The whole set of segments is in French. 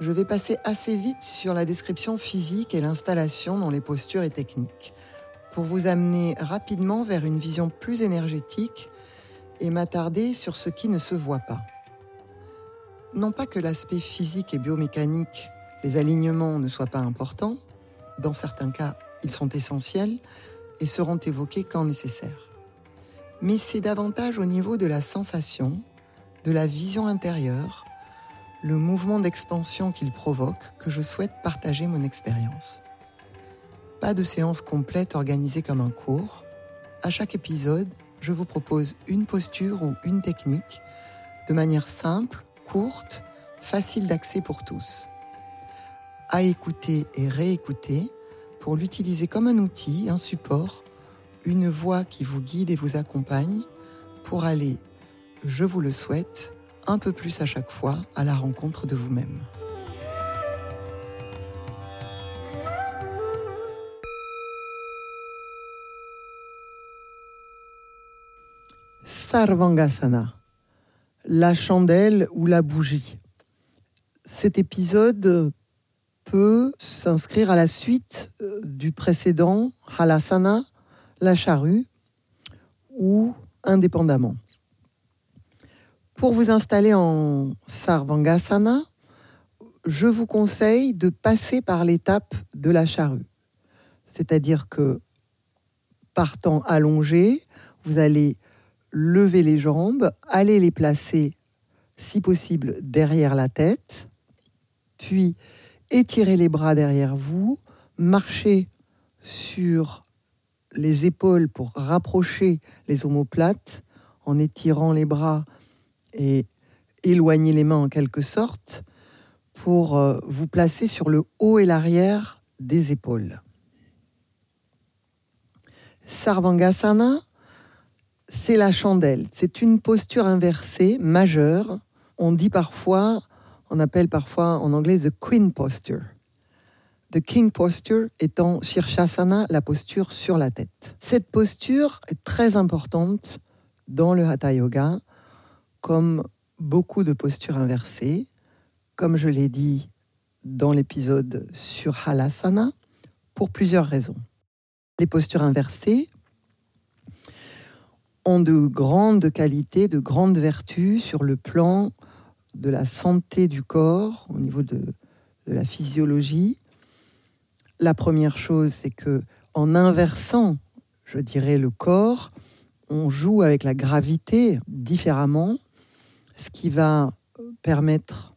je vais passer assez vite sur la description physique et l'installation dans les postures et techniques, pour vous amener rapidement vers une vision plus énergétique et m'attarder sur ce qui ne se voit pas. Non pas que l'aspect physique et biomécanique, les alignements ne soient pas importants, dans certains cas ils sont essentiels et seront évoqués quand nécessaire mais c'est davantage au niveau de la sensation, de la vision intérieure, le mouvement d'expansion qu'il provoque que je souhaite partager mon expérience. Pas de séance complète organisée comme un cours. À chaque épisode, je vous propose une posture ou une technique de manière simple, courte, facile d'accès pour tous. À écouter et réécouter pour l'utiliser comme un outil, un support une voix qui vous guide et vous accompagne pour aller, je vous le souhaite, un peu plus à chaque fois à la rencontre de vous-même. Sarvangasana, la chandelle ou la bougie. Cet épisode peut s'inscrire à la suite euh, du précédent Halasana la charrue ou indépendamment. Pour vous installer en Sarvangasana, je vous conseille de passer par l'étape de la charrue. C'est-à-dire que partant allongé, vous allez lever les jambes, aller les placer, si possible, derrière la tête, puis étirer les bras derrière vous, marcher sur les épaules pour rapprocher les omoplates en étirant les bras et éloigner les mains en quelque sorte pour euh, vous placer sur le haut et l'arrière des épaules. Sarvangasana, c'est la chandelle. C'est une posture inversée majeure. On dit parfois, on appelle parfois en anglais the queen posture. The King Posture étant Shirshasana, la posture sur la tête. Cette posture est très importante dans le Hatha Yoga, comme beaucoup de postures inversées, comme je l'ai dit dans l'épisode sur Halasana, pour plusieurs raisons. Les postures inversées ont de grandes qualités, de grandes vertus sur le plan de la santé du corps, au niveau de, la physiologie, la première chose, c'est que en inversant, je dirais, le corps, on joue avec la gravité différemment, ce qui va permettre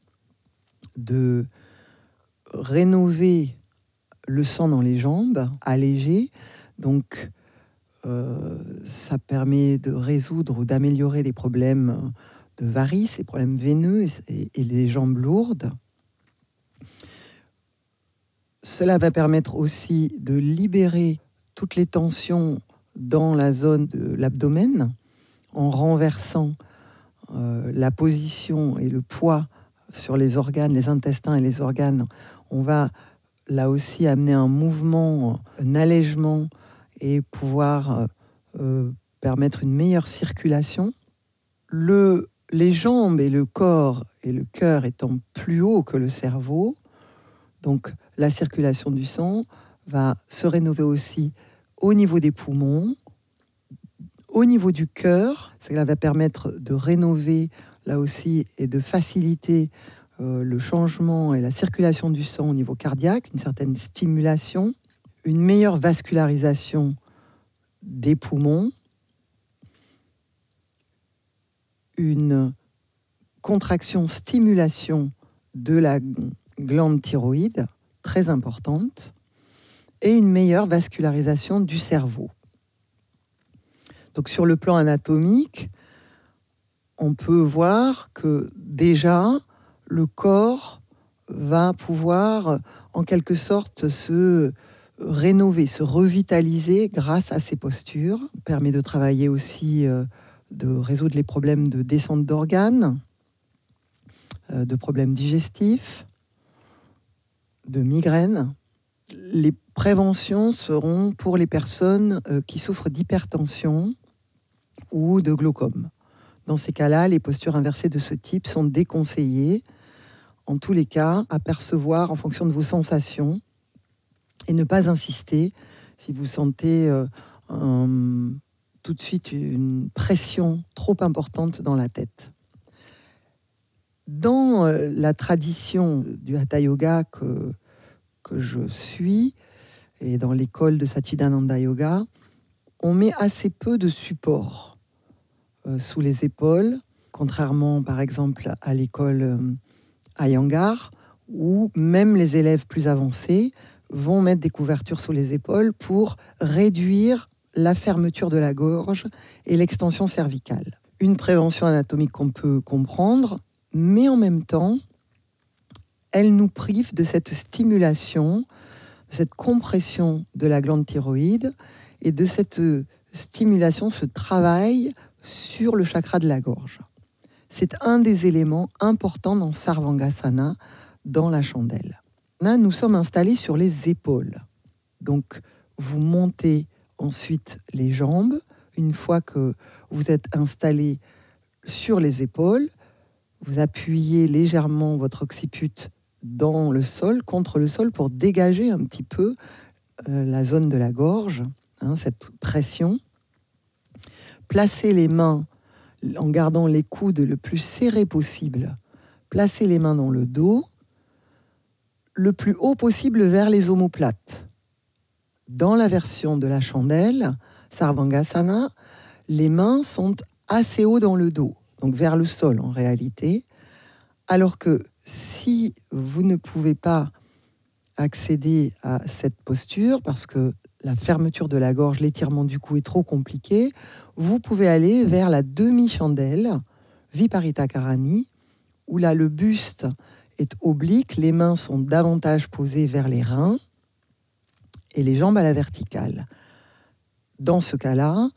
de rénover le sang dans les jambes, alléger. Donc, euh, ça permet de résoudre ou d'améliorer les problèmes de varices, les problèmes veineux et, et les jambes lourdes. Cela va permettre aussi de libérer toutes les tensions dans la zone de l'abdomen en renversant euh, la position et le poids sur les organes, les intestins et les organes. On va là aussi amener un mouvement, un allègement et pouvoir euh, euh, permettre une meilleure circulation. Le, les jambes et le corps et le cœur étant plus haut que le cerveau, donc la circulation du sang va se rénover aussi au niveau des poumons, au niveau du cœur. Cela va permettre de rénover là aussi et de faciliter euh, le changement et la circulation du sang au niveau cardiaque, une certaine stimulation, une meilleure vascularisation des poumons, une contraction, stimulation de la glande thyroïde, très importante, et une meilleure vascularisation du cerveau. Donc sur le plan anatomique, on peut voir que déjà le corps va pouvoir en quelque sorte se rénover, se revitaliser grâce à ces postures. Permet de travailler aussi, euh, de résoudre les problèmes de descente d'organes, euh, de problèmes digestifs, de migraines. Les préventions seront pour les personnes euh, qui souffrent d'hypertension ou de glaucome. Dans ces cas-là, les postures inversées de ce type sont déconseillées. En tous les cas, à percevoir en fonction de vos sensations et ne pas insister si vous sentez euh, tout de suite une pression trop importante dans la tête. Dans euh, la tradition du Hatha Yoga que, je suis, et dans l'école de Satchidananda Yoga, on met assez peu de support sous les épaules, contrairement par exemple à l'école Ayangar, où même les élèves plus avancés vont mettre des couvertures sous les épaules pour réduire la fermeture de la gorge et l'extension cervicale. Une prévention anatomique qu'on peut comprendre, mais en même temps, elle nous prive de cette stimulation, de cette compression de la glande thyroïde et de cette stimulation, ce travail sur le chakra de la gorge. C'est un des éléments importants dans Sarvangasana, dans la chandelle. Là, nous sommes installés sur les épaules. Donc, vous montez ensuite les jambes. Une fois que vous êtes installé sur les épaules, vous appuyez légèrement votre occiput dans le sol, contre le sol, pour dégager un petit peu euh, la zone de la gorge, hein, cette pression. Placez les mains en gardant les coudes le plus serrés possible. Placez les mains dans le dos, le plus haut possible vers les omoplates. Dans la version de la chandelle, Sarvangasana, les mains sont assez haut dans le dos, donc vers le sol en réalité, alors que si vous ne pouvez pas accéder à cette posture parce que la fermeture de la gorge, l'étirement du cou est trop compliqué, vous pouvez aller vers la demi-chandelle, Viparita Karani, où là le buste est oblique, les mains sont davantage posées vers les reins et les jambes à la verticale. Dans ce cas-là,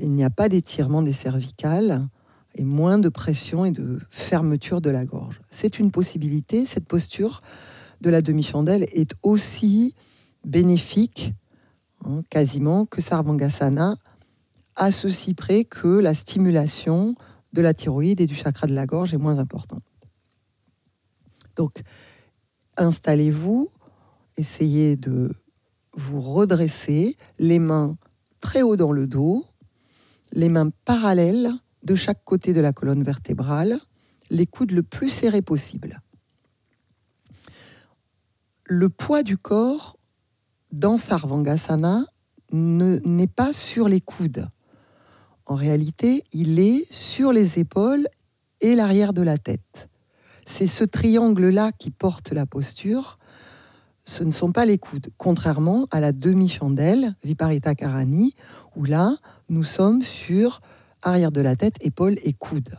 il n'y a pas d'étirement des cervicales et moins de pression et de fermeture de la gorge. C'est une possibilité, cette posture de la demi-chandelle est aussi bénéfique, hein, quasiment, que Sarvangasana, à ceci près que la stimulation de la thyroïde et du chakra de la gorge est moins importante. Donc, installez-vous, essayez de vous redresser, les mains très haut dans le dos, les mains parallèles de chaque côté de la colonne vertébrale, les coudes le plus serrés possible. Le poids du corps dans Sarvangasana n'est pas sur les coudes. En réalité, il est sur les épaules et l'arrière de la tête. C'est ce triangle-là qui porte la posture. Ce ne sont pas les coudes, contrairement à la demi-chandelle, Viparita Karani, où là, nous sommes sur arrière de la tête, épaules et coudes.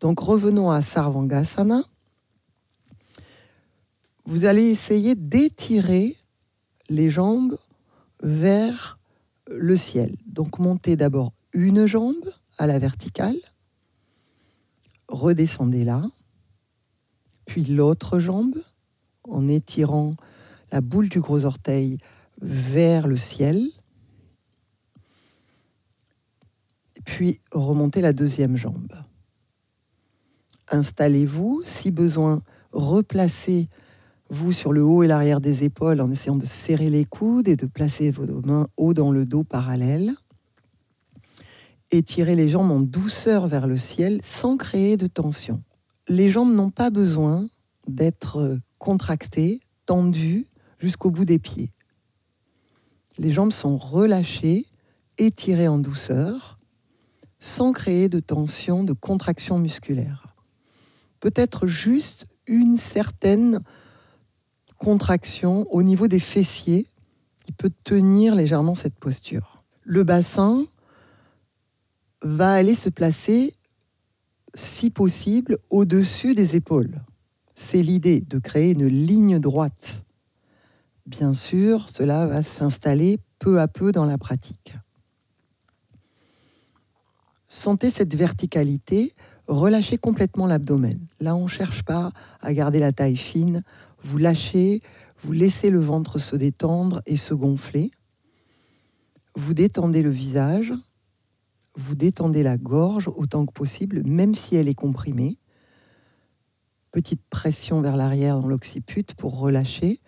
Donc revenons à Sarvangasana. Vous allez essayer d'étirer les jambes vers le ciel. Donc montez d'abord une jambe à la verticale, redescendez là, puis l'autre jambe en étirant la boule du gros orteil vers le ciel, puis remontez la deuxième jambe. Installez-vous, si besoin, replacez vous sur le haut et l'arrière des épaules en essayant de serrer les coudes et de placer vos mains haut dans le dos parallèle. Étirez les jambes en douceur vers le ciel sans créer de tension. Les jambes n'ont pas besoin d'être contractées, tendues jusqu'au bout des pieds. Les jambes sont relâchées, étirées en douceur, sans créer de tension, de contraction musculaire. Peut-être juste une certaine contraction au niveau des fessiers qui peut tenir légèrement cette posture. Le bassin va aller se placer, si possible, au-dessus des épaules. C'est l'idée de créer une ligne droite. Bien sûr, cela va s'installer peu à peu dans la pratique. Sentez cette verticalité, relâchez complètement l'abdomen. Là, on ne cherche pas à garder la taille fine. Vous lâchez, vous laissez le ventre se détendre et se gonfler. Vous détendez le visage, vous détendez la gorge autant que possible, même si elle est comprimée. Petite pression vers l'arrière dans l'occiput pour relâcher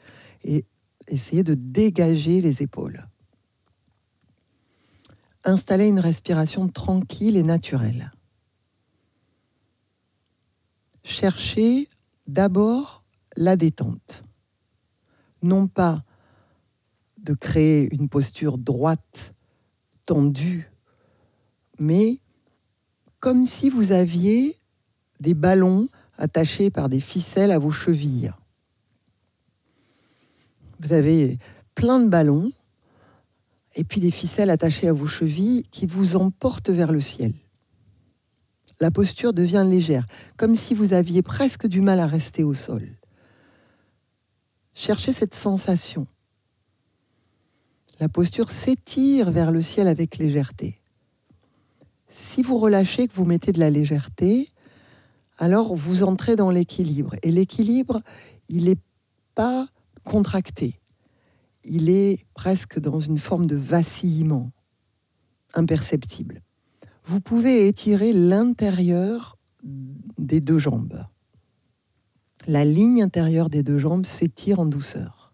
et essayer de dégager les épaules. Installez une respiration tranquille et naturelle. Cherchez d'abord la détente. Non pas de créer une posture droite, tendue, mais comme si vous aviez des ballons attachés par des ficelles à vos chevilles. Vous avez plein de ballons et puis des ficelles attachées à vos chevilles qui vous emportent vers le ciel. La posture devient légère, comme si vous aviez presque du mal à rester au sol. Cherchez cette sensation. La posture s'étire vers le ciel avec légèreté. Si vous relâchez, que vous mettez de la légèreté, alors vous entrez dans l'équilibre. Et l'équilibre, il n'est pas contracté. Il est presque dans une forme de vacillement imperceptible. Vous pouvez étirer l'intérieur des deux jambes. La ligne intérieure des deux jambes s'étire en douceur.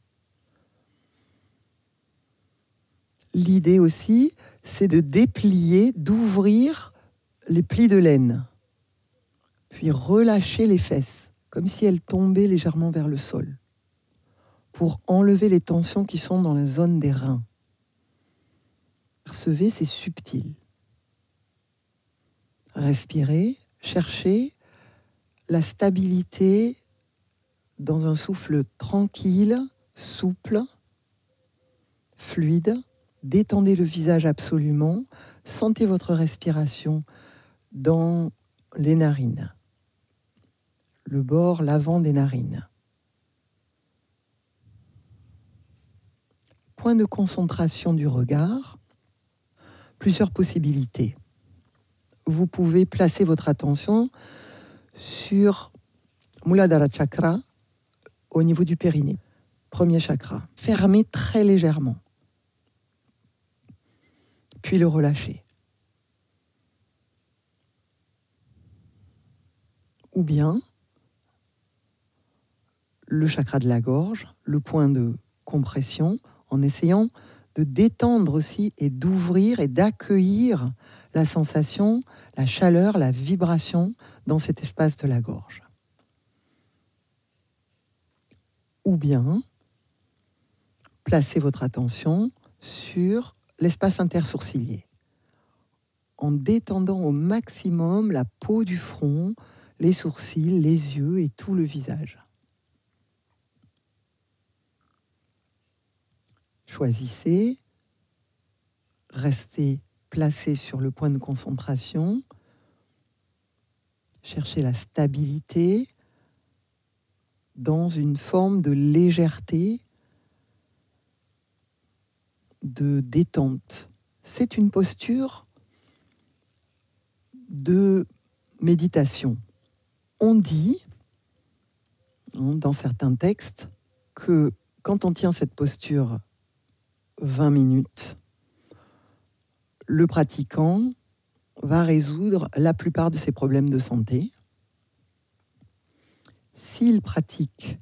L'idée aussi, c'est de déplier, d'ouvrir les plis de laine, puis relâcher les fesses, comme si elles tombaient légèrement vers le sol, pour enlever les tensions qui sont dans la zone des reins. Percevez, c'est subtil. Respirez, cherchez la stabilité dans un souffle tranquille, souple, fluide détendez le visage absolument, sentez votre respiration dans les narines, le bord, l'avant des narines. Point de concentration du regard, plusieurs possibilités. Vous pouvez placer votre attention sur Muladhara Chakra au niveau du périnée, premier chakra. Fermez très légèrement puis le relâcher. Ou bien le chakra de la gorge, le point de compression, en essayant de détendre aussi et d'ouvrir et d'accueillir la sensation, la chaleur, la vibration dans cet espace de la gorge. Ou bien placez votre attention sur l'espace intersourcilier, en détendant au maximum la peau du front, les sourcils, les yeux et tout le visage. Choisissez, restez placé sur le point de concentration, cherchez la stabilité dans une forme de légèreté de détente. C'est une posture de méditation. On dit, hein, dans certains textes, que quand on tient cette posture 20 minutes, le pratiquant va résoudre la plupart de ses problèmes de santé. S'il pratique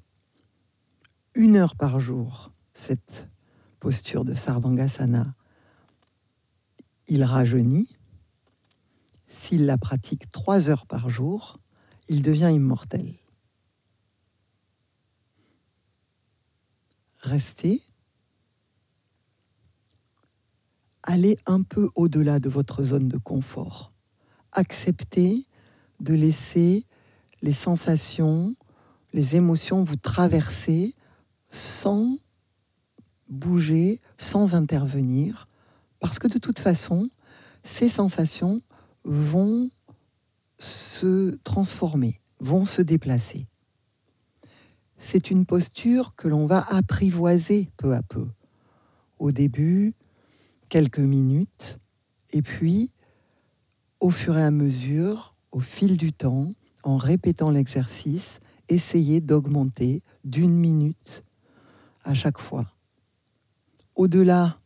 une heure par jour cette posture de Sarvangasana, il rajeunit. S'il la pratique trois heures par jour, il devient immortel. Restez. Allez un peu au-delà de votre zone de confort. Acceptez de laisser les sensations, les émotions vous traverser sans bouger sans intervenir, parce que de toute façon, ces sensations vont se transformer, vont se déplacer. c'est une posture que l'on va apprivoiser peu à peu. Au début, quelques minutes, et puis, au fur et à mesure, au fil du temps, en répétant l'exercice, essayer d'augmenter d'une minute à chaque fois. Au-delà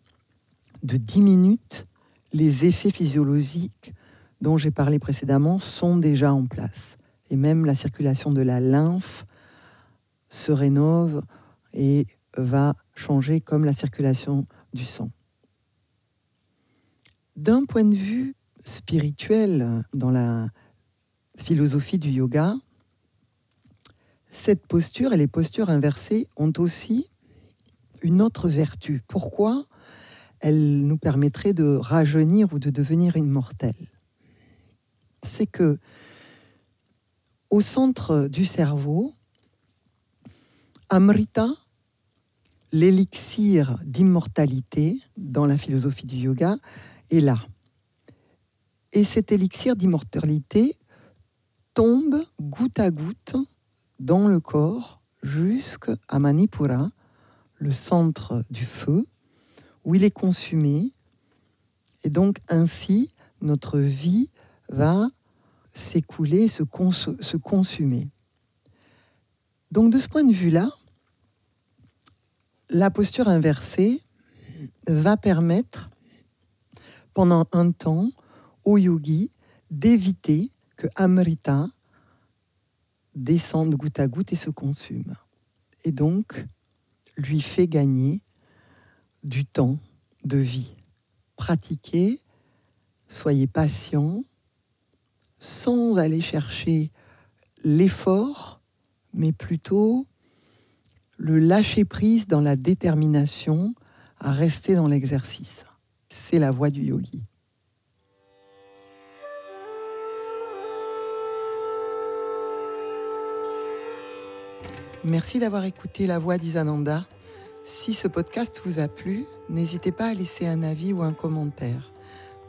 de 10 minutes, les effets physiologiques dont j'ai parlé précédemment sont déjà en place. Et même la circulation de la lymphe se rénove et va changer comme la circulation du sang. D'un point de vue spirituel, dans la philosophie du yoga, cette posture et les postures inversées ont aussi une autre vertu. Pourquoi Elle nous permettrait de rajeunir ou de devenir immortel. C'est que au centre du cerveau, Amrita, l'élixir d'immortalité dans la philosophie du yoga, est là. Et cet élixir d'immortalité tombe goutte à goutte dans le corps jusqu'à Manipura, le centre du feu, où il est consumé. Et donc ainsi, notre vie va s'écouler, se, consumer. Donc de ce point de vue-là, la posture inversée va permettre pendant un temps au yogi d'éviter que Amrita descende goutte à goutte et se consume. Et donc, lui fait gagner du temps de vie. Pratiquez, soyez patient, sans aller chercher l'effort, mais plutôt le lâcher-prise dans la détermination à rester dans l'exercice. C'est la voie du yogi. Merci d'avoir écouté La Voix d'Isananda. Si ce podcast vous a plu, n'hésitez pas à laisser un avis ou un commentaire.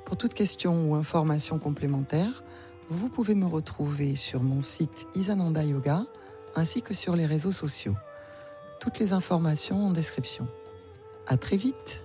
Pour toute question ou information complémentaire, vous pouvez me retrouver sur mon site Isananda Yoga ainsi que sur les réseaux sociaux. Toutes les informations en description. À très vite!